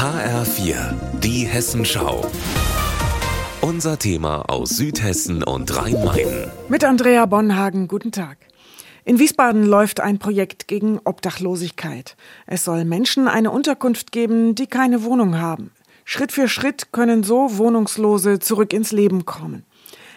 HR4, die Hessenschau. Unser Thema aus Südhessen und Rhein-Main. Mit Andrea Bonhagen, guten Tag. In Wiesbaden läuft ein Projekt gegen Obdachlosigkeit. Es soll Menschen eine Unterkunft geben, die keine Wohnung haben. Schritt für Schritt können so Wohnungslose zurück ins Leben kommen.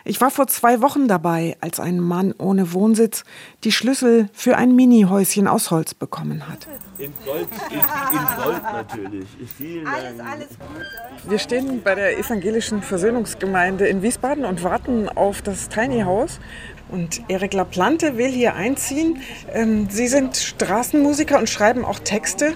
Ich war vor zwei Wochen dabei, als ein Mann ohne Wohnsitz die Schlüssel für ein Mini-Häuschen aus Holz bekommen hat. In Gold, in, in Gold natürlich. Vielen Alles, alles Gute. Wir stehen bei der evangelischen Versöhnungsgemeinde in Wiesbaden und warten auf das Tiny House. Und Erik Laplante will hier einziehen. Ähm, Sie sind Straßenmusiker und schreiben auch Texte.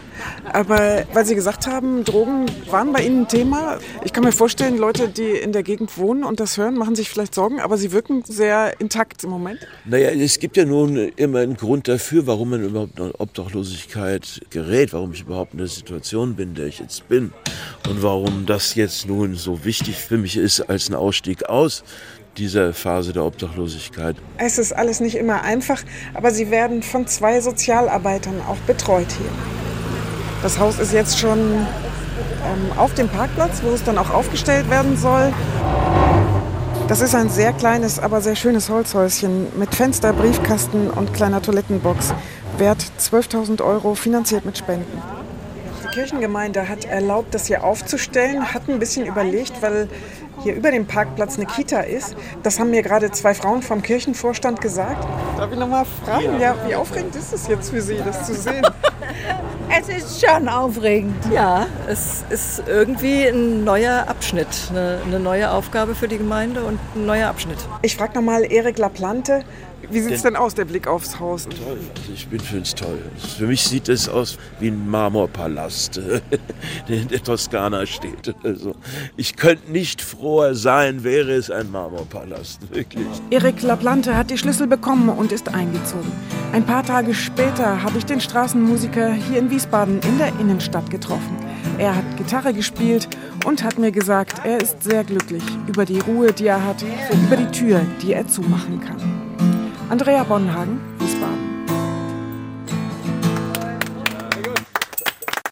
Aber weil Sie gesagt haben, Drogen waren bei Ihnen ein Thema. Ich kann mir vorstellen, Leute, die in der Gegend wohnen und das hören, machen sich vielleicht Sorgen. Aber Sie wirken sehr intakt im Moment. Naja, es gibt ja nun immer einen Grund dafür, warum man überhaupt in Obdachlosigkeit gerät, warum ich überhaupt in der Situation bin, in der ich jetzt bin. Und warum das jetzt nun so wichtig für mich ist als ein Ausstieg aus dieser Phase der Obdachlosigkeit. Es ist alles nicht immer einfach, aber Sie werden von zwei Sozialarbeitern auch betreut hier. Das Haus ist jetzt schon ähm, auf dem Parkplatz, wo es dann auch aufgestellt werden soll. Das ist ein sehr kleines, aber sehr schönes Holzhäuschen mit Fenster, Briefkasten und kleiner Toilettenbox. Wert 12.000 Euro, finanziert mit Spenden. Die Kirchengemeinde hat erlaubt, das hier aufzustellen, hat ein bisschen überlegt, weil hier über dem Parkplatz eine Kita ist. Das haben mir gerade zwei Frauen vom Kirchenvorstand gesagt. Darf ich noch mal fragen, ja, wie aufregend ist es jetzt für Sie, das zu sehen? Es ist schon aufregend. Ja, es ist irgendwie ein neuer Abschnitt, eine, eine neue Aufgabe für die Gemeinde und ein neuer Abschnitt. Ich frage noch mal Erik Laplante, wie sieht es denn aus, der Blick aufs Haus? Toll, also ich bin für es toll. Für mich sieht es aus wie ein Marmorpalast, der in der Toskana steht. Also ich könnte nicht froher sein, wäre es ein Marmorpalast, wirklich. Erik Laplante hat die Schlüssel bekommen und ist eingezogen. Ein paar Tage später habe ich den Straßenmusiker hier in Wiesbaden in der Innenstadt getroffen. Er hat Gitarre gespielt und hat mir gesagt, er ist sehr glücklich über die Ruhe, die er hat über die Tür, die er zumachen kann. Andrea Bonhagen,